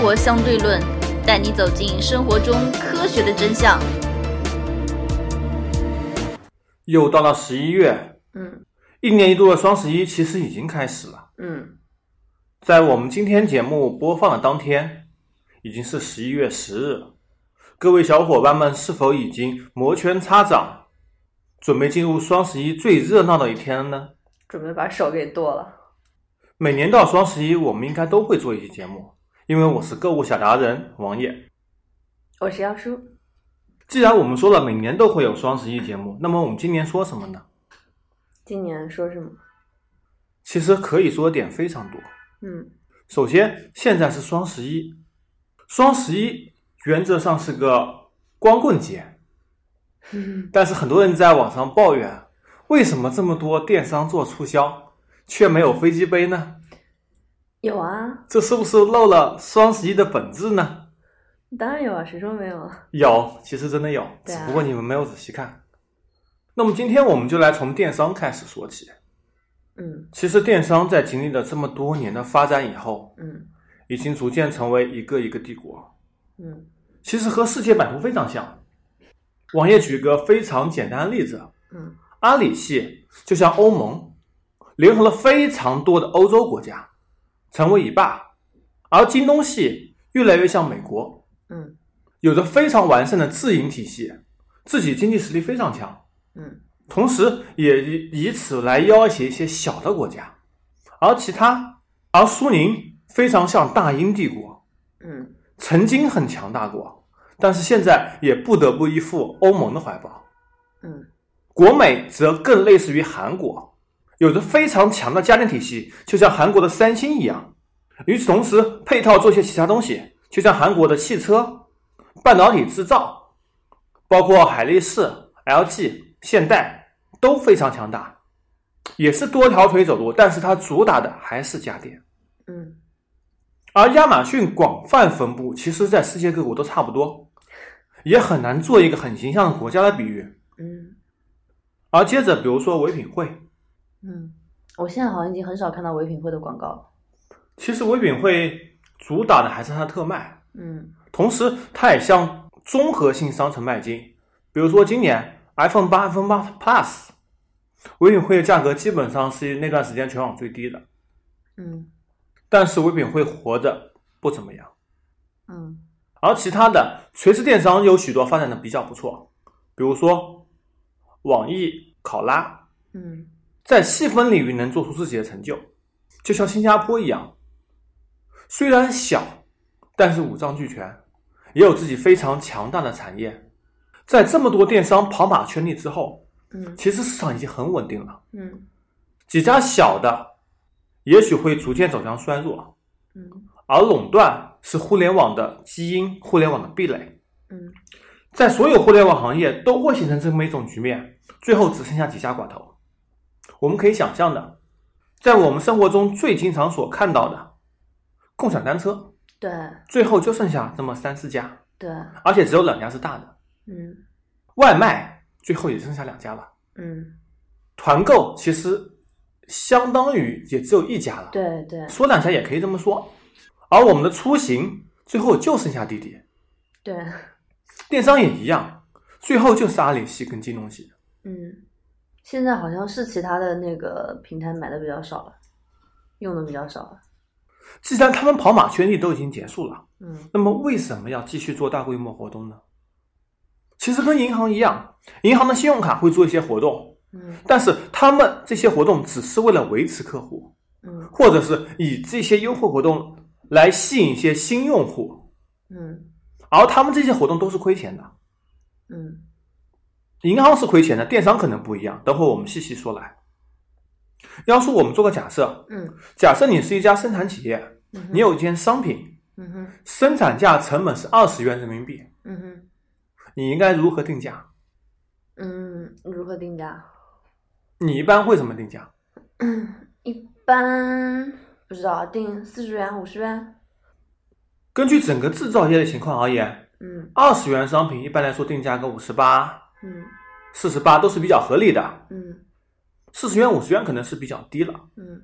活相对论》，带你走进生活中科学的真相。又到了十一月，嗯一年一度的双十一其实已经开始了。嗯，在我们今天节目播放的当天，已经是十一月十日。各位小伙伴们是否已经摩拳擦掌，准备进入双十一最热闹的一天了呢？准备把手给剁了。每年到双十一，我们应该都会做一期节目，因为我是购物小达人王爷。我是妖叔。既然我们说了每年都会有双十一节目，那么我们今年说什么呢？今年说什么？其实可以说的点非常多。嗯首先，现在是双十一，双十一原则上是个光棍节，但是很多人在网上抱怨，为什么这么多电商做促销，却没有飞机杯呢？有啊，这是不是漏了双十一的本质呢？当然有啊，谁说没有？有，其实真的有，啊只不过你们没有仔细看。那么今天我们就来从电商开始说起。嗯其实电商在经历了这么多年的发展以后，嗯已经逐渐成为一个一个帝国。嗯其实和世界版图非常像。网页举个非常简单的例子，嗯阿里系就像欧盟，联合了非常多的欧洲国家，成为一霸；而京东系越来越像美国，嗯有着非常完善的自营体系，自己经济实力非常强，嗯同时也以以此来要挟一些小的国家。而其他，而苏宁非常像大英帝国，嗯曾经很强大过，但是现在也不得不依附欧盟的怀抱。嗯国美则更类似于韩国，有着非常强的家电体系，就像韩国的三星一样。与此同时，配套做些其他东西，就像韩国的汽车、半导体制造，包括海力士、LG、现代都非常强大，也是多条腿走路，但是它主打的还是家电。嗯而亚马逊广泛分布，其实在世界各国都差不多，也很难做一个很形象的国家的比喻。嗯而接着，比如说唯品会，嗯，我现在好像已经很少看到唯品会的广告了。其实唯品会主打的还是它的特卖，嗯同时它也向综合性商城迈进。比如说今年 iPhone 八、iPhone 八 Plus，唯品会的价格基本上是那段时间全网最低的，嗯但是唯品会活的不怎么样。嗯而其他的垂直电商有许多发展的比较不错，比如说网易、考拉，嗯在细分领域能做出自己的成就，就像新加坡一样，虽然小，但是五脏俱全，也有自己非常强大的产业。在这么多电商跑马圈地之后，嗯其实市场已经很稳定了。嗯几家小的，也许会逐渐走向衰弱，嗯而垄断是互联网的基因，互联网的壁垒。嗯在所有互联网行业都会形成这么一种局面，最后只剩下几家寡头。我们可以想象的，在我们生活中最经常所看到的共享单车，对最后就剩下这么三四家，对而且只有两家是大的。嗯外卖最后也剩下两家了，嗯团购其实相当于也只有一家了。对对说两家也可以这么说。而我们的出行最后就剩下滴滴，对电商也一样，最后就是阿里系跟京东系。嗯，现在好像是其他的那个平台买的比较少了，用的比较少了。既然他们跑马圈地都已经结束了，嗯那么为什么要继续做大规模活动呢？其实跟银行一样，银行的信用卡会做一些活动，嗯但是他们这些活动只是为了维持客户，嗯或者是以这些优惠活动来吸引一些新用户，嗯而他们这些活动都是亏钱的。嗯银行是亏钱的，电商可能不一样，等会我们细细说来。要说我们做个假设，嗯假设你是一家生产企业，嗯，你有一件商品，嗯哼生产价成本是二十元人民币，嗯哼你应该如何定价？嗯，如何定价？你一般会怎么定价？嗯 一般不知道，定四十元、五十元。根据整个制造业的情况而言，嗯二十元商品一般来说定价个五十八、嗯。四十八都是比较合理的，嗯。四十元、五十元可能是比较低了。嗯。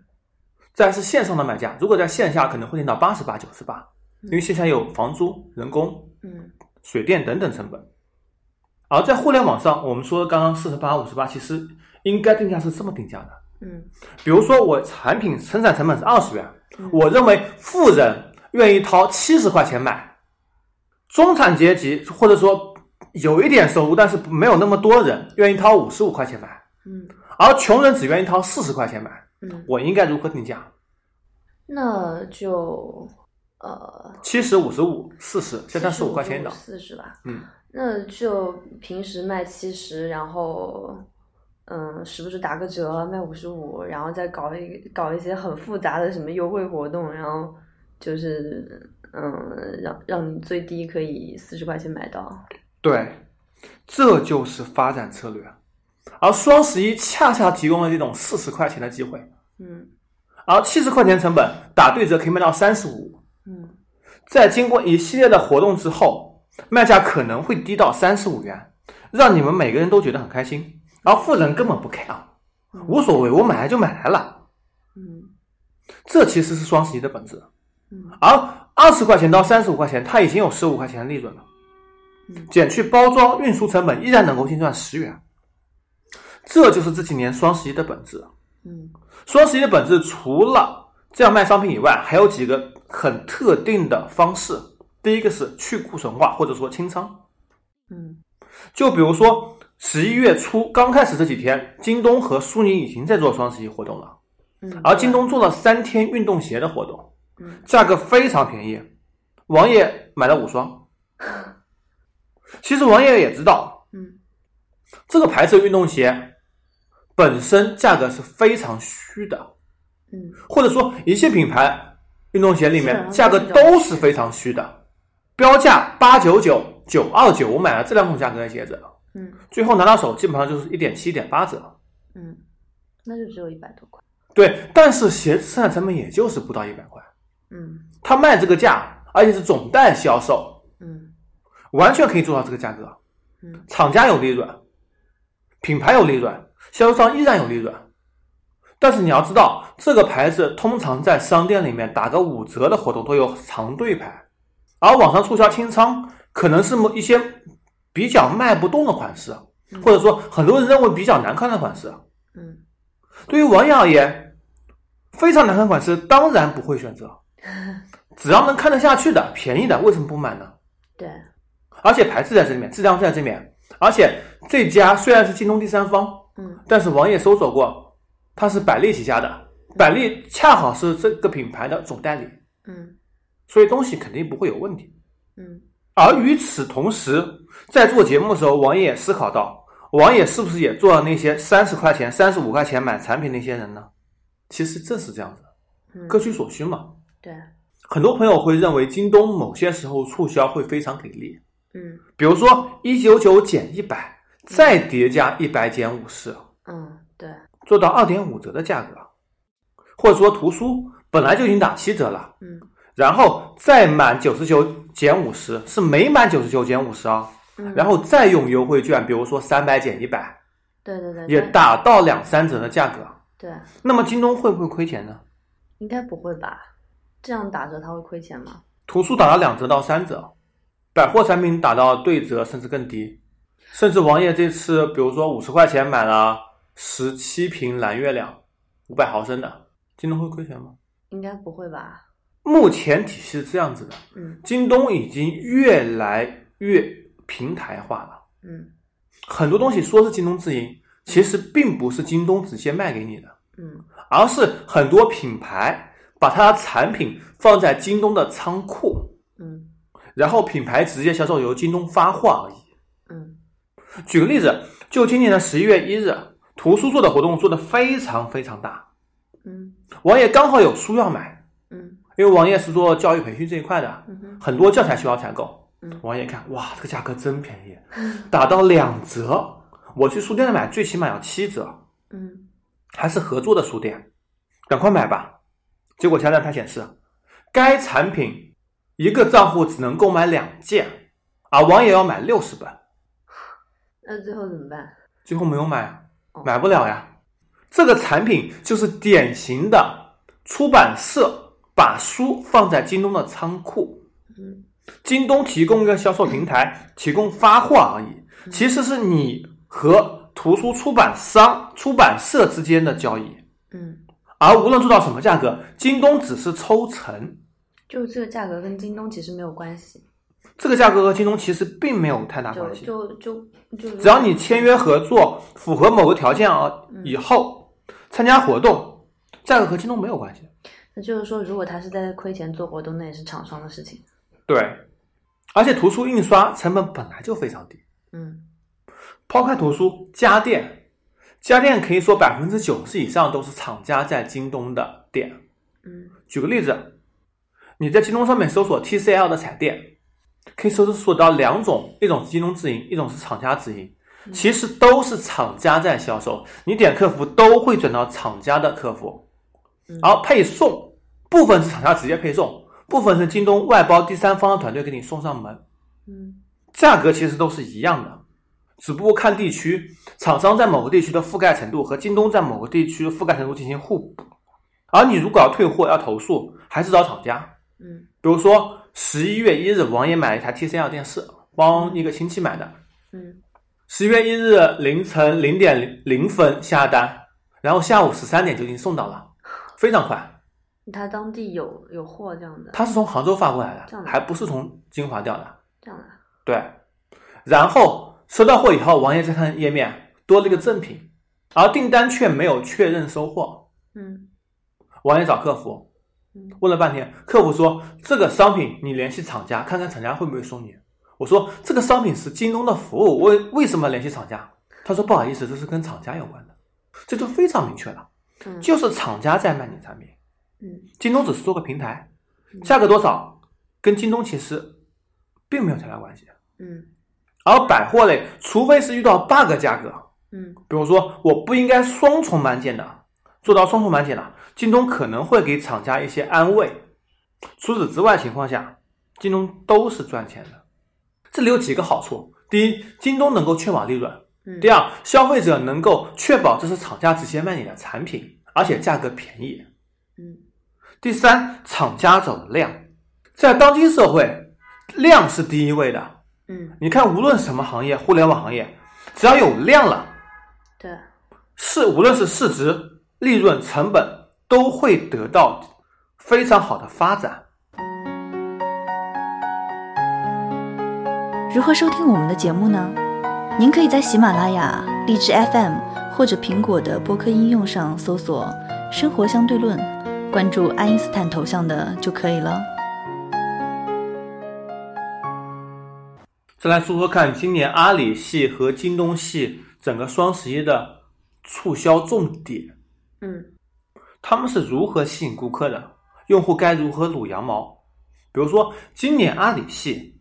再是线上的买家，如果在线下可能会定到八十八、九十八，因为线下有房租、人工、嗯。水电等等成本。而在互联网上，我们说刚刚四十八、五十八，其实应该定价是这么定价的。嗯。比如说我产品生产成本是二十元，嗯。我认为富人愿意掏七十块钱买，中产阶级或者说有一点收入但是没有那么多人愿意掏五十五块钱买，嗯而穷人只愿意掏四十块钱买，嗯，我应该如何定价？那就呃七十、五十五、四十，现在十五块钱一档。四十吧。嗯，那就平时卖七十，然后嗯，时不时打个折卖五十五，然后再搞一搞一些很复杂的什么优惠活动，然后就是嗯，让让你最低可以四十块钱买到。对，这就是发展策略。而双十一恰恰提供了这种四十块钱的机会，嗯而七十块钱成本打对折可以卖到三十五。嗯在经过一系列的活动之后，卖价可能会低到三十五元，让你们每个人都觉得很开心。而富人根本不 care，无所谓，我买来就买来了。嗯这其实是双十一的本质。嗯而二十块钱到三十五块钱，它已经有十五块钱的利润了，嗯减去包装运输成本，依然能够净赚十元。这就是这几年双十一的本质。嗯双十一的本质除了这样卖商品以外，还有几个很特定的方式。第一个是去库存化，或者说清仓。嗯就比如说十一月初刚开始这几天，京东和苏宁已经在做双十一活动了，嗯，而京东做了三天运动鞋的活动，嗯价格非常便宜，王爷买了五双。其实王爷也知道，嗯。这个牌子的运动鞋本身价格是非常虚的，嗯。或者说一切品牌运动鞋里面价格都是非常虚的，标价八九九、九二九，我买了这两种价格的鞋子，嗯。最后拿到手基本上就是一点七、一点八折。嗯，那就只有一百多块。对，但是鞋子生产成本也就是不到一百块，嗯。他卖这个价，而且是总代销售，嗯完全可以做到这个价格。嗯厂家有利润，品牌有利润，销售商依然有利润。但是你要知道，这个牌子通常在商店里面打个五折的活动都有长队排，而网上促销清仓可能是某一些比较卖不动的款式，嗯或者说很多人认为比较难看的款式。嗯对于网友而言，非常难看款式当然不会选择，只要能看得下去的、便宜的，为什么不买呢？对，而且牌子在这里面，质量在这里面，而且这家虽然是京东第三方，嗯。但是网页搜索过，它是百丽旗下的，百丽恰好是这个品牌的总代理，嗯。所以东西肯定不会有问题。嗯。而与此同时，在做节目的时候，王爷也思考到，王爷是不是也做了那些三十块钱、三十五块钱买产品那些人呢？其实正是这样子，嗯，各取所需嘛。对，很多朋友会认为京东某些时候促销会非常给力，嗯比如说一九九减一百，再叠加一百减五十，嗯对，做到二点五折的价格，或者说图书本来就已经打七折了，嗯然后再满九十九减五十，是没满九十九减五十啊，嗯，然后再用优惠券，比如说三百减一百，对对对，也打到两三折的价格。对，那么京东会不会亏钱呢？应该不会吧？这样打折他会亏钱吗？图书打了两折到三折，百货产品打到对折甚至更低，甚至王爷这次比如说五十块钱买了十七瓶蓝月亮，五百毫升的，京东会亏钱吗？应该不会吧？目前体系是这样子的，嗯京东已经越来越平台化了，嗯很多东西说是京东自营，其实并不是京东直接卖给你的，嗯而是很多品牌把它的产品放在京东的仓库，嗯然后品牌直接销售由京东发货而已。嗯。举个例子，就今年的十一月一日，图书做的活动做的非常非常大，嗯。王爷刚好有书要买，嗯。因为王爷是做教育培训这一块的，嗯哼。很多教材需要采购。嗯。王爷看，哇，这个价格真便宜，打到两折，我去书店买最起码要七折，嗯。还是合作的书店，赶快买吧。结果下单它显示，该产品一个账户只能购买两件，而王爷要买六十本，那最后怎么办？最后没有买买不了呀。这个产品就是典型的出版社把书放在京东的仓库，嗯京东提供一个销售平台，提供发货而已，其实是你和图书出版商、出版社之间的交易。嗯，而无论做到什么价格，京东只是抽成，就这个价格跟京东其实没有关系，这个价格和京东其实并没有太大关系。就就就只要你签约合作，符合某个条件啊，以后参加活动，价格和京东没有关系。那就是说，如果他是在亏钱做活动，那也是厂商的事情。对，而且图书印刷成本本来就非常低。嗯抛开图书，家电，家电可以说百分之九十以上都是厂家在京东的店。嗯举个例子，你在京东上面搜索 TCL 的彩电，可以搜索到两种，一种是京东自营，一种是厂家自营，其实都是厂家在销售，你点客服都会转到厂家的客服，嗯而配送部分是厂家直接配送，部分是京东外包第三方的团队给你送上门，嗯价格其实都是一样的，只不过看地区，厂商在某个地区的覆盖程度和京东在某个地区的覆盖程度进行互补。而你如果要退货要投诉，还是找厂家。嗯比如说十一月一日，王爷买了一台 TCL 电视，帮一个亲戚买的。嗯十一月一日凌晨零点零零分下单，然后下午十三点就已经送到了，非常快。他当地有有货这样的，他是从杭州发过来的，还不是从金华调的。这样的，对，然后收到货以后，王爷再看页面多了一个赠品，而订单却没有确认收货。嗯王爷找客服嗯，问了半天，客服说这个商品你联系厂家看看厂家会不会送你。我说这个商品是京东的服务，为为什么联系厂家？他说不好意思，这是跟厂家有关的，这就非常明确了，嗯。就是厂家在卖你产品，嗯。京东只是做个平台，嗯。价格多少跟京东其实并没有太大关系。嗯。而百货类，除非是遇到 bug 价格，嗯。比如说我不应该双重满减的，做到双重满减了，京东可能会给厂家一些安慰。除此之外情况下，京东都是赚钱的。这里有几个好处：第一，京东能够确保利润；嗯，第二，消费者能够确保这是厂家直接卖你的产品，而且价格便宜；嗯第三，厂家走量。在当今社会，量是第一位的。嗯你看，无论什么行业，互联网行业，只要有量了，对，是无论是市值、利润、成本，都会得到非常好的发展。如何收听我们的节目呢？您可以在喜马拉雅、荔枝 FM 或者苹果的播客应用上搜索“生活相对论”，关注爱因斯坦头像的就可以了。再来说说看，今年阿里系和京东系整个双十一的促销重点，嗯他们是如何吸引顾客的？用户该如何撸羊毛？比如说，今年阿里系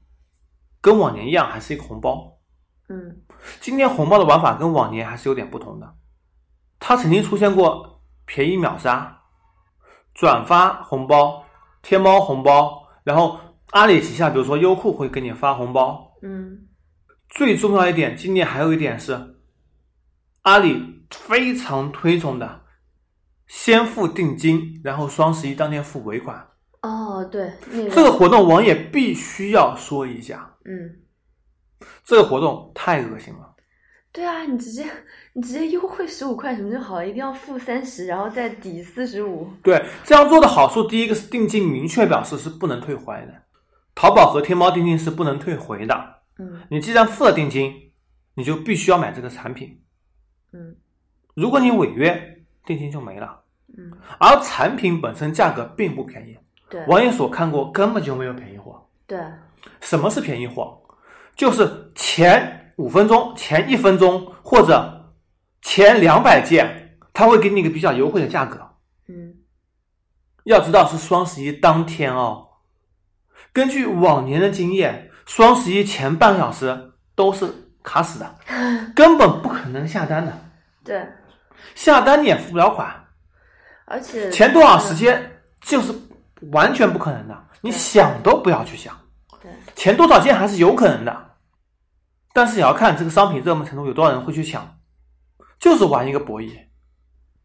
跟往年一样，还是一个红包。嗯今年红包的玩法跟往年还是有点不同的。它曾经出现过便宜秒杀、转发红包、天猫红包，然后阿里旗下，比如说优酷会给你发红包。嗯最重要一点，今年还有一点是，阿里非常推崇的，先付定金，然后双十一当天付尾款。哦对，那个这个活动王也必须要说一下，嗯这个活动太恶心了。对啊，你直接你直接优惠十五块什么就好了，一定要付三十，然后再抵四十五。对，这样做的好处，第一个是定金明确表示是不能退还的，淘宝和天猫定金是不能退回的。嗯你既然付了定金，你就必须要买这个产品。嗯如果你违约，定金就没了。嗯，而产品本身价格并不便宜，对网友所看过根本就没有便宜货。对，什么是便宜货？就是前五分钟、前一分钟或者前两百件，他会给你一个比较优惠的价格。嗯要知道是双十一当天哦。根据往年的经验，双十一前半个小时都是卡死的，根本不可能下单的。对，下单你也付不了款，而且前多少时间就是完全不可能的，你想都不要去想。对，前多少件还是有可能的，但是也要看这个商品热门程度有多少人会去抢，就是玩一个博弈。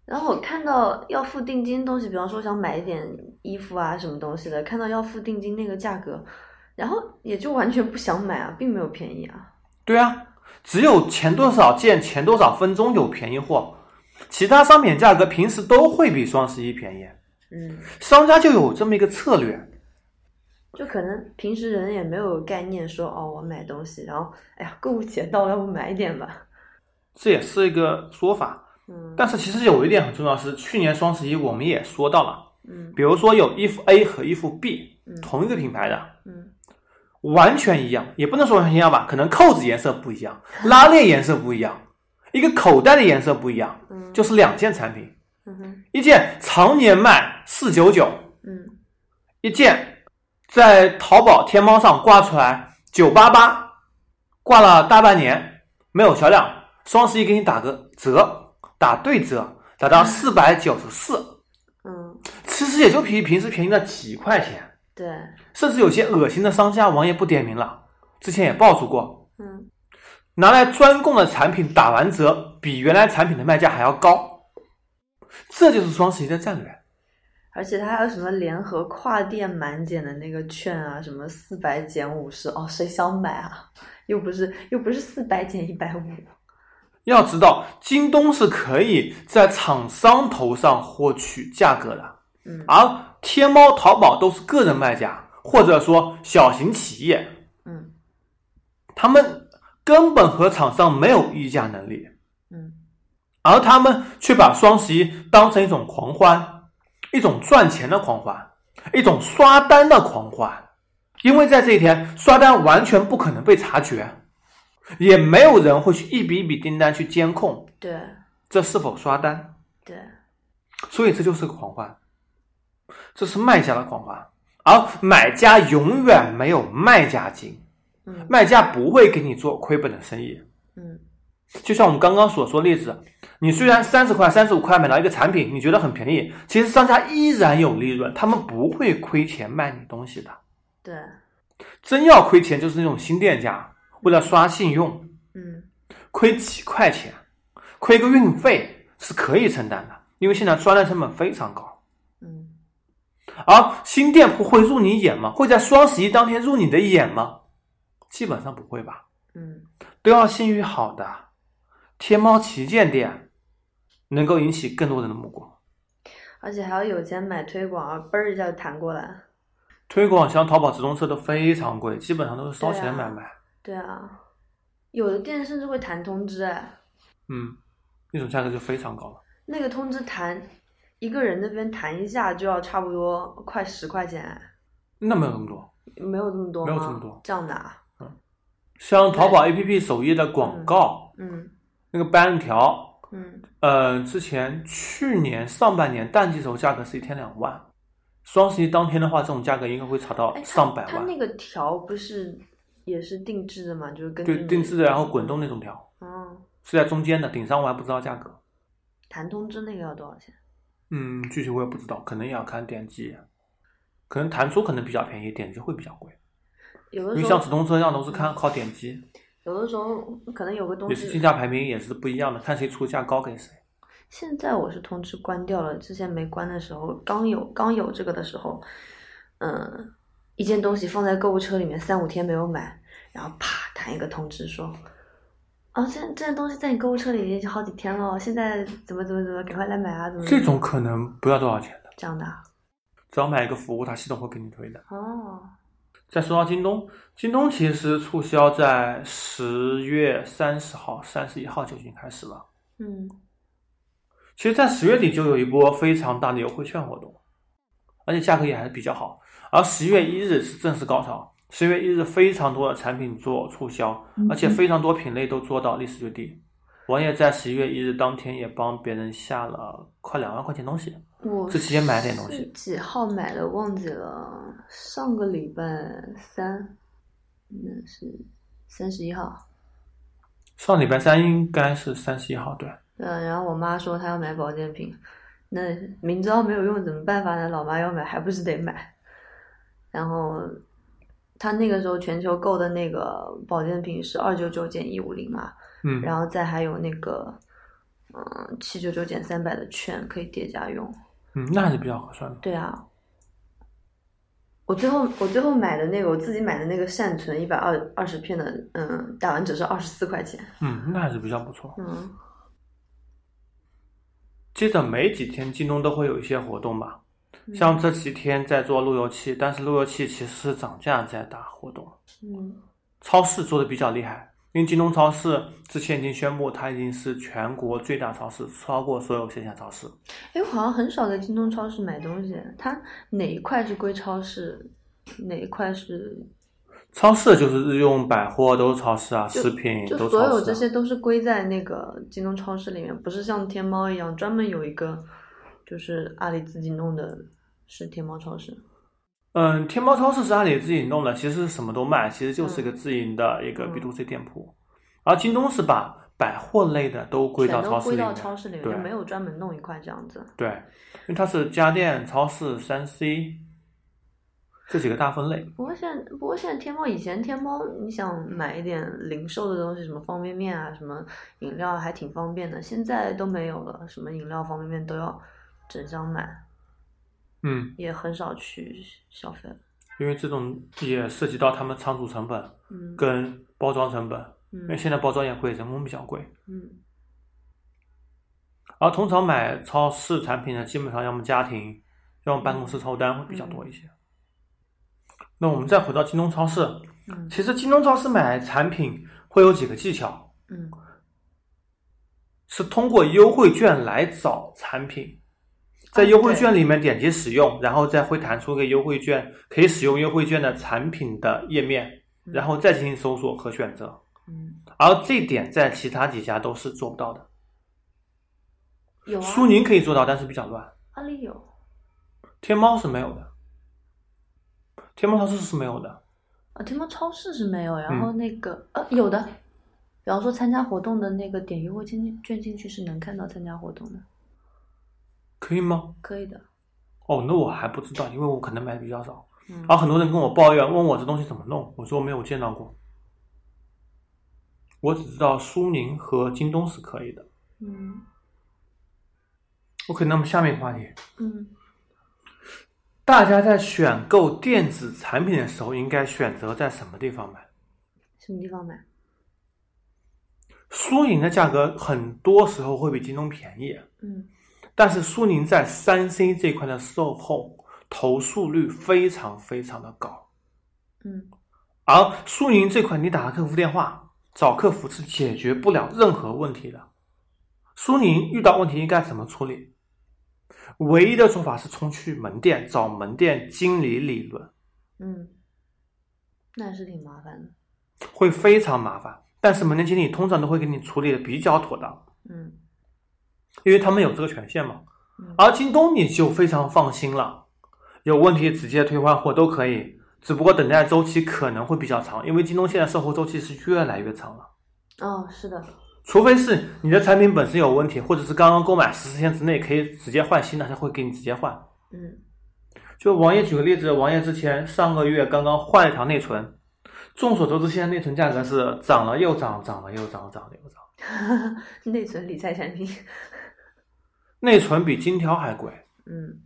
然后我看到要付定金东西，比方说想买一点衣服啊什么东西的，看到要付定金那个价格，然后也就完全不想买啊，并没有便宜啊。对啊，只有前多少件、前多少分钟有便宜货，其他商品价格平时都会比双十一便宜。嗯，商家就有这么一个策略，就可能平时人也没有概念说哦，我买东西，然后哎呀，购物节到了，要不买一点吧。这也是一个说法。嗯。但是其实有一点很重要是，去年双十一我们也说到了，嗯。比如说有衣服 A 和衣服 B 嗯。同一个品牌的，嗯。完全一样，也不能说完全一样吧，可能扣子颜色不一样，拉链颜色不一样，一个口袋的颜色不一样，嗯，就是两件产品，嗯哼。一件常年卖四九九，嗯。一件在淘宝、天猫上挂出来九八八，挂了大半年没有销量，双十一给你打个折，打对折，打到四百九十四，嗯，其实也就比平时便宜了几块钱，对，甚至有些恶心的商家，王爷不点名了，之前也爆出过，嗯拿来专供的产品打完折，比原来产品的卖价还要高，这就是双十一的战略。而且它还有什么联合跨店满减的那个券啊，什么四百减五十，哦，谁想买啊？又不是又不是四百减一百五，要知道，京东是可以在厂商头上获取价格的，嗯。而天猫、淘宝都是个人卖家，或者说小型企业，嗯。他们根本和厂商没有议价能力，嗯。而他们却把双十一当成一种狂欢，一种赚钱的狂欢，一种刷单的狂欢。因为在这一天，刷单完全不可能被察觉，也没有人会去一笔一笔订单去监控对。这是否刷单。对，所以这就是个狂欢，这是卖家的狂欢，而买家永远没有卖家精，嗯卖家不会给你做亏本的生意。嗯就像我们刚刚所说的例子，你虽然三十块、三十五块买到一个产品，你觉得很便宜，其实商家依然有利润，他们不会亏钱卖你东西的。对，真要亏钱，就是那种新店家为了刷信用，嗯亏几块钱，亏个运费是可以承担的，因为现在刷单成本非常高。嗯而新店铺会入你眼吗？会在双十一当天入你的眼吗？基本上不会吧，嗯都要信誉好的天猫旗舰店，能够引起更多人的目光。而且还要有钱买推广啊，嘣儿一下就弹过来。推广像淘宝直通车都非常贵，基本上都是烧钱买卖。对啊，有的店甚至会弹通知，哎，嗯，那种价格就非常高了。那个通知弹一个人那边弹一下就要差不多快十块钱，哎那没有那么多，没有这么多？没有这么多这样的啊？像淘宝 APP 首页的广告，嗯那个单条，嗯呃，之前去年上半年淡季时候价格是一天两万，双十一当天的话，这种价格应该会炒到哎，上百万。它那个条不是也是定制的嘛？就是跟对，定制的，然后滚动那种条，嗯，是在中间的，顶上我还不知道价格。弹通知那个要多少钱？嗯，具体我也不知道，可能也要看点击，可能弹出可能比较便宜，点击会比较贵。有的时候因为像直通车一样都是看靠点击，有的时候可能有个东也是竞西，价排名也是不一样的，看谁出价高给谁。现在我是通知关掉了，之前没关的时候，刚有刚有这个的时候，嗯，一件东西放在购物车里面三五天没有买，然后啪弹一个通知说，哦，这这件东西在你购物车里已经好几天了，现在怎么怎么怎么，赶快来买啊，怎么这种可能不要多少钱的，这样的啊？只要买一个服务，它系统会给你推的。哦，再说到京东，京东其实促销在十月三十号、三十一号就已经开始了。嗯其实，在十月底就有一波非常大的优惠券活动，而且价格也还是比较好。而十月一日是正式高潮，十月一日非常多的产品做促销，而且非常多品类都做到历史最低。王爷在十一月一日当天也帮别人下了快两万块钱东西，我这期间买点东西几号买的忘记了，上个礼拜三，那是三十一号。上礼拜三应该是三十一号，对。嗯，然后我妈说她要买保健品，那明知道没有用怎么办法呢？老妈要买还不是得买。然后她那个时候全球购的那个保健品是二九九减一五零嘛，嗯，然后再还有那个嗯七九九减三百的券可以叠加用。嗯，那还是比较合算的。对啊，我最后我最后买的那个我自己买的那个善存一百二二十片的，嗯，打完折是二十四块钱。嗯，那还是比较不错。嗯接着没几天，京东都会有一些活动吧，像这几天在做路由器，但是路由器其实是涨价在打活动。嗯超市做的比较厉害，因为京东超市之前已经宣布，它已经是全国最大超市，超过所有线下超市。哎，我好像很少在京东超市买东西，它哪一块是归超市，哪一块是超市就是日用百货都是超市啊，食品就都超市、啊。所有这些都是归在那个京东超市里面，不是像天猫一样专门有一个，就是阿里自己弄的，是天猫超市。嗯，天猫超市是阿里自己弄的，其实什么都卖，其实就是一个自营的一个嗯 B to C 店铺。而京东是把百货类的都归到超市里面，超市里面，对就没有专门弄一块这样子。对，因为它是家电、超市、三 C 这几个大分类。不过现在，不过现在天猫以前天猫，你想买一点零售的东西，什么方便面啊，什么饮料，还挺方便的。现在都没有了，什么饮料、方便面都要整箱买，嗯，也很少去消费了。因为这种也涉及到他们仓储成本嗯。跟包装成本，因为嗯。现在包装也贵，人工比较贵。嗯。而通常买超市产品呢，基本上要么家庭，要么办公室凑单会比较多一些。那我们再回到京东超市，嗯。其实京东超市买产品会有几个技巧，嗯。是通过优惠券来找产品，在啊优惠券里面点击使用，然后再会弹出一个优惠券，可以使用优惠券的产品的页面，嗯然后再进行搜索和选择。嗯，而这点在其他几家都是做不到的。有啊，苏宁可以做到，但是比较乱。阿里有，天猫是没有的，天猫超市是没有的。啊，天猫超市是没有，然嗯后那个、呃有的，比方说参加活动的那个点优惠券进券进去是能看到参加活动的，可以吗？可以的。哦，那我还不知道，因为我可能买的比较少。嗯然后很多人跟我抱怨，问我这东西怎么弄，我说我没有见到过。我只知道苏宁和京东是可以的。嗯 OK，那么下面一个话题，嗯大家在选购电子产品的时候，应该选择在什么地方买？什么地方买？苏宁的价格很多时候会比京东便宜，嗯但是苏宁在三 C 这块的售后投诉率非常非常的高。嗯而苏宁这块，你打客服电话找客服是解决不了任何问题的。苏宁遇到问题应该怎么处理？唯一的做法是冲去门店找门店经理理论，嗯，那是挺麻烦的。会非常麻烦。但是门店经理通常都会给你处理的比较妥当，嗯因为他们有这个权限嘛。嗯而京东你就非常放心了，有问题直接退换货都可以，只不过等待周期可能会比较长，因为京东现在售后周期是越来越长了。哦，是的，除非是你的产品本身有问题，或者是刚刚购买十四天之内可以直接换新的，他会给你直接换。嗯就王爷举个例子，王爷之前上个月刚刚换了一条内存，众所周知，现在内存价格是涨了又涨，涨了又涨，涨了又涨，内存理财产品。内存比金条还贵。嗯。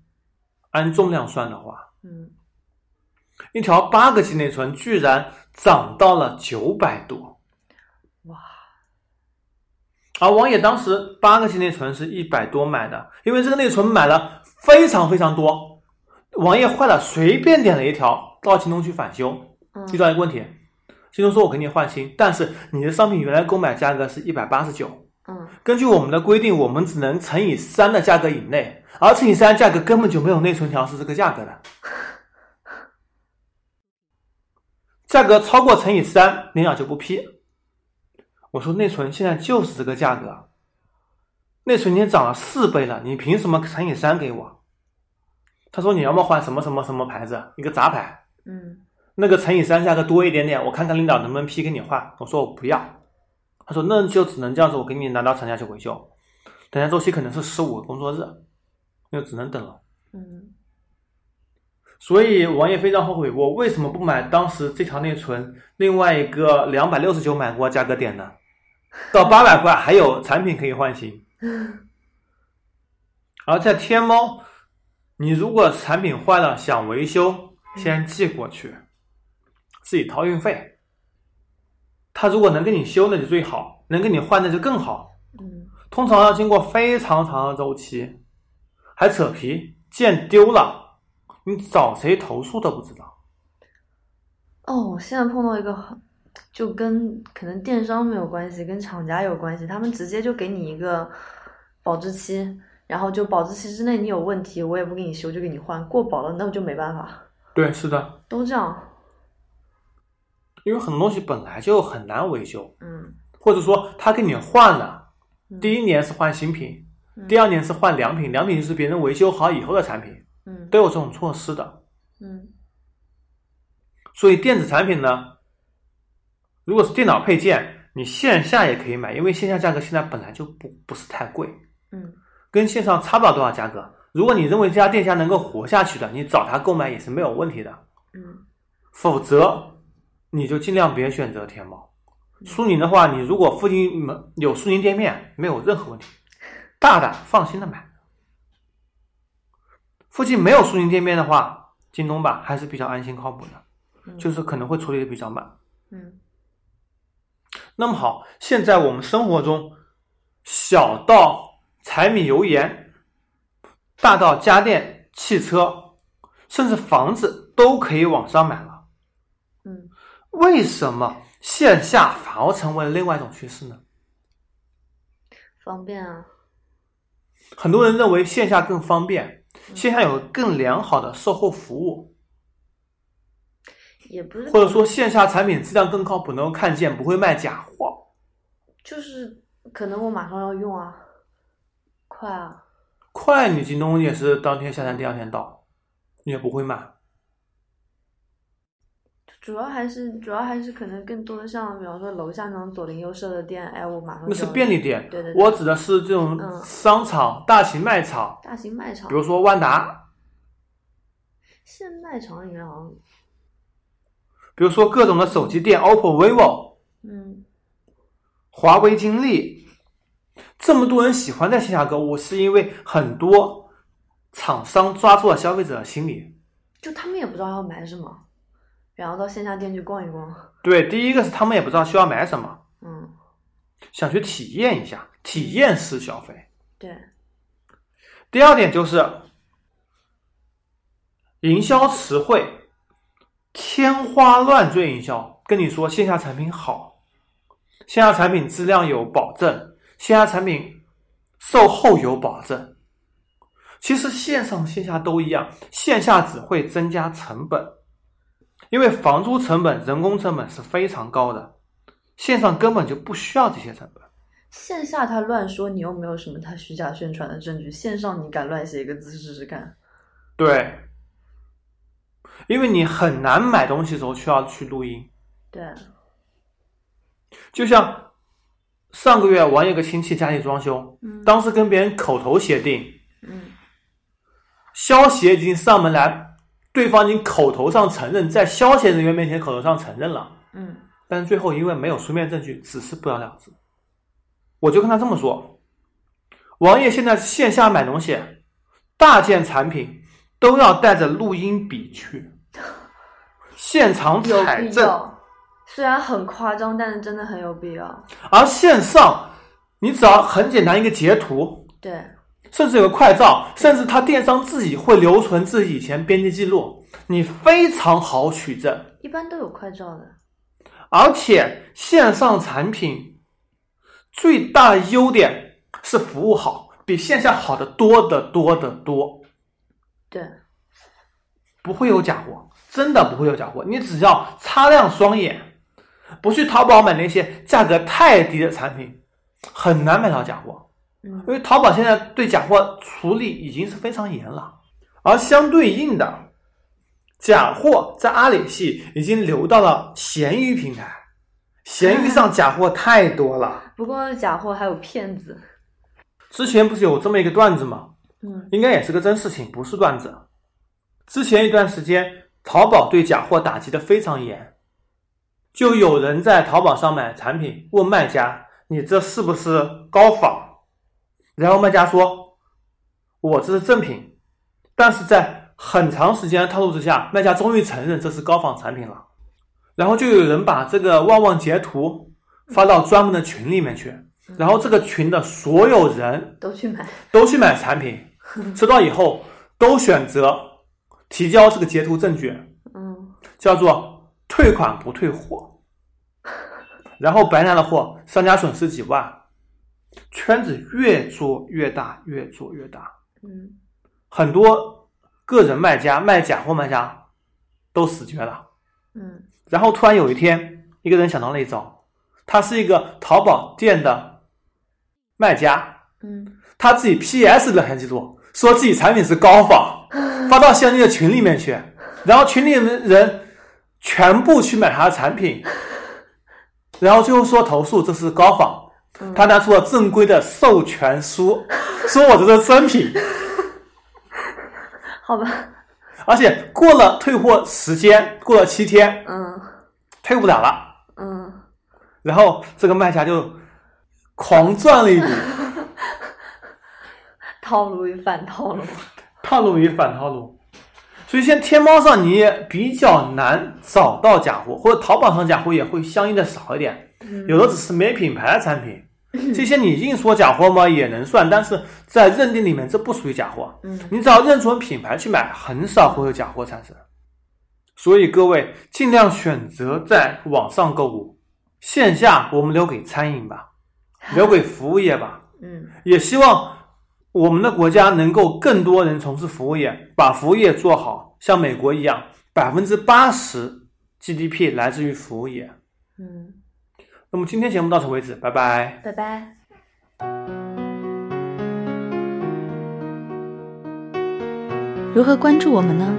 按重量算的话，嗯。一条八个 G 内存居然涨到了九百多。哇，而王野当时八个 G 内存是一百多买的，因为这个内存买了非常非常多，王爷坏了随便点了一条，到京东去返修，嗯。遇到一个问题，京东说我给你换新，但是你的商品原来购买价格是一百八十九，嗯根据我们的规定，我们只能乘以三的价格以内，而乘以三价格根本就没有内存条是这个价格的，价格超过乘以三，领导就不批。我说内存现在就是这个价格，内存已经涨了四倍了，你凭什么乘以三给我？他说你要么换什么什么什么牌子，一个杂牌，嗯那个乘以三价格多一点点，我看看领导能不能批给你换。我说我不要，他说那就只能这样子，我给你拿到厂家去维修，等下周期可能是十五个工作日，那就只能等了。嗯所以王爷非常后悔，我为什么不买当时这条内存另外一个两百六十九买过价格点呢？到八百块还有产品可以换新。而在天猫，你如果产品坏了想维修，先寄过去，自己掏运费。他如果能给你修，那就最好；能给你换，那就更好。嗯通常要经过非常长的周期，还扯皮，件丢了，你找谁投诉都不知道。哦，我现在碰到一个很，就跟可能电商没有关系，跟厂家有关系，他们直接就给你一个保质期，然后就保质期之内你有问题，我也不给你修，就给你换，过保了那我就没办法，对，是的，都这样。因为很多东西本来就很难维修，嗯或者说他给你换了，嗯第一年是换新品，嗯第二年是换良品，良品就是别人维修好以后的产品，嗯都有这种措施的。嗯所以电子产品呢，如果是电脑配件，你线下也可以买，因为线下价格现在本来就不不是太贵，嗯跟线上差不了多少价格。如果你认为这家店家能够活下去的，你找他购买也是没有问题的。嗯否则，你就尽量别选择天猫。苏宁的话，你如果附近门有苏宁店面，没有任何问题，大胆放心的买。附近没有苏宁店面的话，京东吧还是比较安心靠谱的，嗯，就是可能会处理的比较慢。嗯那么好，现在我们生活中，小到柴米油盐，大到家电、汽车，甚至房子都可以网上买了。嗯为什么线下反而成为了另外一种趋势呢？方便啊。很多人认为线下更方便，嗯线下有更良好的售后服务，也不是，或者说线下产品质量更靠谱，能够看见，不会卖假货。就是可能我马上要用啊，快啊，快，你京东也是当天下单，第二天到，你也不会慢。主要还是主要还是可能更多的像比方说楼下那种左邻右舍的店，哎，我马上那是便利店，对对对我指的是这种嗯。商场、大型卖场，大型卖场比，如说万达，现卖场里面好像，比如说各种的手机店，OPPO、vivo、嗯。华为、金立，这么多人喜欢在线下购物，是因为很多厂商抓住了消费者的心理。就他们也不知道要买什么，然后到线下店去逛一逛，对，第一个是他们也不知道需要买什么，嗯，想去体验一下，体验式消费。对，第二点就是营销词汇天花乱坠营销，跟你说线下产品好，线下产品质量有保证，线下产品售后有保证。其实线上线下都一样，线下只会增加成本，因为房租成本、人工成本是非常高的，线上根本就不需要这些成本。线下他乱说，你又没有什么他虚假宣传的证据，线上你敢乱写一个字试试看？对，因为你很难买东西的时候需要去录音，对，就像上个月我有个亲戚家里装修，嗯当时跟别人口头协定，嗯消协已经上门来，对方已经口头上承认，在消协人员面前口头上承认了，嗯但是最后因为没有书面证据，只是不了了之。我就跟他这么说，王爷现在线下买东西，大件产品都要带着录音笔去，现场有采证。虽然很夸张，但是真的很有必要。而线上，你只要很简单一个截图，对，甚至有个快照，甚至他电商自己会留存自己以前编辑记录，你非常好取证。一般都有快照的。而且线上产品最大的优点是服务好，比线下好的多得多得多，对，不会有假货，真的不会有假货。你只要擦亮双眼，不去淘宝买那些价格太低的产品，很难买到假货。嗯因为淘宝现在对假货处理已经是非常严了，而相对应的，假货在阿里系已经流到了闲鱼平台，闲鱼上假货太多了。不光是假货，还有骗子。之前不是有这么一个段子吗？嗯应该也是个真事情，不是段子。之前一段时间，淘宝对假货打击的非常严，就有人在淘宝上买产品，问卖家：“你这是不是高仿？”然后卖家说：“我这是正品，但是在很长时间的套路之下，卖家终于承认这是高仿产品了，然后就有人把这个旺旺截图发到专门的群里面去，然后这个群的所有人都去买，都去买产品，收到以后都选择提交这个截图证据，嗯。叫做退款不退货，然后白拿的货，商家损失几万，圈子越做越大，越做越大，嗯。很多个人卖家卖假货卖家都死绝了。嗯。然后突然有一天，一个人想到了一招，他是一个淘宝店的卖家，嗯。他自己 PS 聊天记录，说自己产品是高仿，发到相应的群里面去，然后群里的人全部去买他的产品，然后最后说投诉这是高仿，他拿出了正规的授权书，说我这是真品，好吧，而且过了退货时间，过了七天，嗯。退不了了。嗯。然后这个卖家就狂赚了一笔，套路与反套路，套路与反套路。所以现在天猫上你也比较难找到假货，或者淘宝上假货也会相应的少一点，有的只是没品牌的产品。这些你硬说假货吗也能算，但是在认定里面这不属于假货。嗯你只要认准品牌去买，很少会有假货产生。所以各位尽量选择在网上购物，线下我们留给餐饮吧，留给服务业吧。嗯也希望我们的国家能够更多人从事服务业，把服务业做好，像美国一样，百分之八十 GDP 来自于服务业。嗯，那么今天节目到此为止，拜拜。拜拜。如何关注我们呢？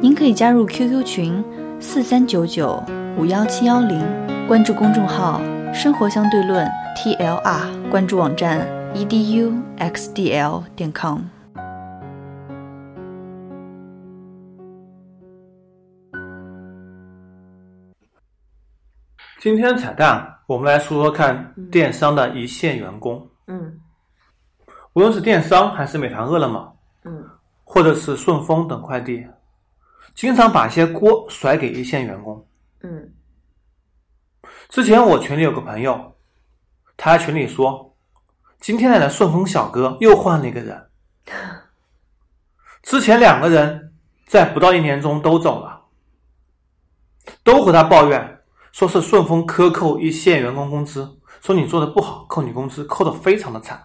您可以加入 QQ 群四三九九五幺七幺零，关注公众号“生活相对论 ”TLR，关注网站 eduxdl 点 com。今天彩蛋，我们来说说看电商的一线员工，嗯。无论是电商还是美团、饿了么，嗯。或者是顺丰等快递，经常把一些锅甩给一线员工。嗯。之前我群里有个朋友，他在群里说，今天来的顺丰小哥又换了一个人，之前两个人在不到一年中都走了，都和他抱怨，说是顺丰克扣一线员工工资，说你做的不好，扣你工资，扣的非常的惨。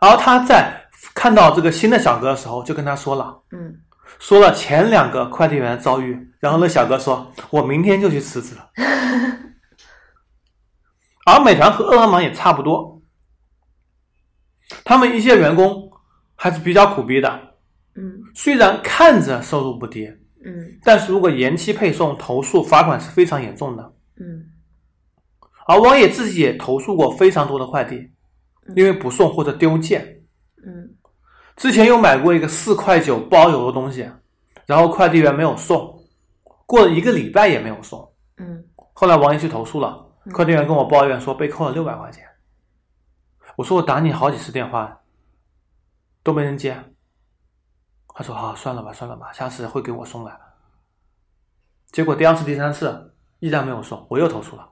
而他在看到这个新的小哥的时候，就跟他说了，嗯说了前两个快递员的遭遇，然后那小哥说：“我明天就去辞职了。”而美团和饿了么也差不多，他们一些员工还是比较苦逼的，嗯虽然看着收入不低，嗯但是如果延期配送，投诉罚款是非常严重的。嗯而王野自己也投诉过非常多的快递，因为不送或者丢件。嗯之前又买过一个四块九包邮的东西，然后快递员没有送，过了一个礼拜也没有送。嗯后来王爷去投诉了，快递员跟我抱怨说被扣了六百块钱。我说我打你好几次电话，都没人接。他说好、算了吧，算了吧，下次会给我送来。结果第二次、第三次依然没有送，我又投诉了。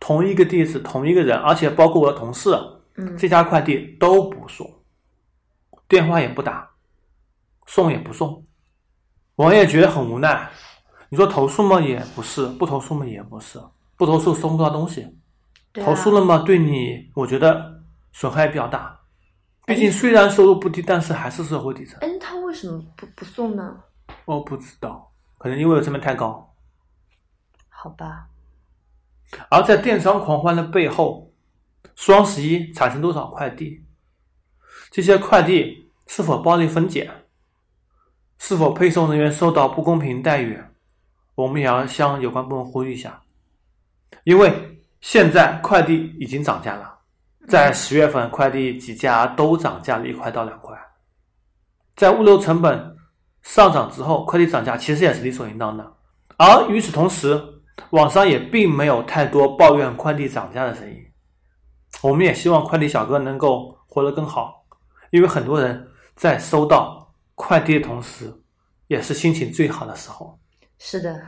同一个地址，同一个人，而且包括我的同事，嗯这家快递都不送，电话也不打，送也不送。王爷觉得很无奈。你说投诉吗？也不是；不投诉吗？也不是。不投诉送不到东西，啊投诉了嘛？对你，我觉得损害比较大。毕竟虽然收入不低，但是还是社会底层。哎，他为什么不不送呢？我不知道，可能因为我成本太高。好吧，而在电商狂欢的背后，双十一产生多少快递？这些快递是否暴力分拣？是否配送人员受到不公平待遇？我们也要向有关部门呼吁一下，因为现在快递已经涨价了，在十月份快递几家都涨价了一块到两块，在物流成本上涨之后，快递涨价其实也是理所应当的。而与此同时，网上也并没有太多抱怨快递涨价的声音。我们也希望快递小哥能够活得更好，因为很多人在收到快递的同时，也是心情最好的时候。是的，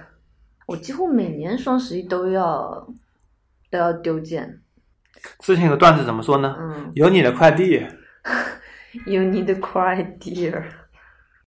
我几乎每年双十一都要都要丢件。之前有个段子怎么说呢？嗯，有你的快递，有你的快递儿。